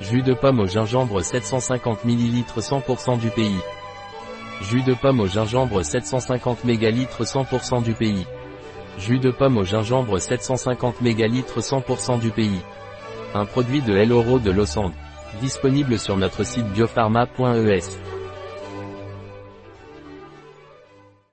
Jus de pomme au gingembre 750 ml 100% du pays. Jus de pomme au gingembre 750 ml 100% du pays. Jus de pomme au gingembre 750 ml 100% du pays. Un produit de Loro de Lausanne. Disponible sur notre site biopharma.es.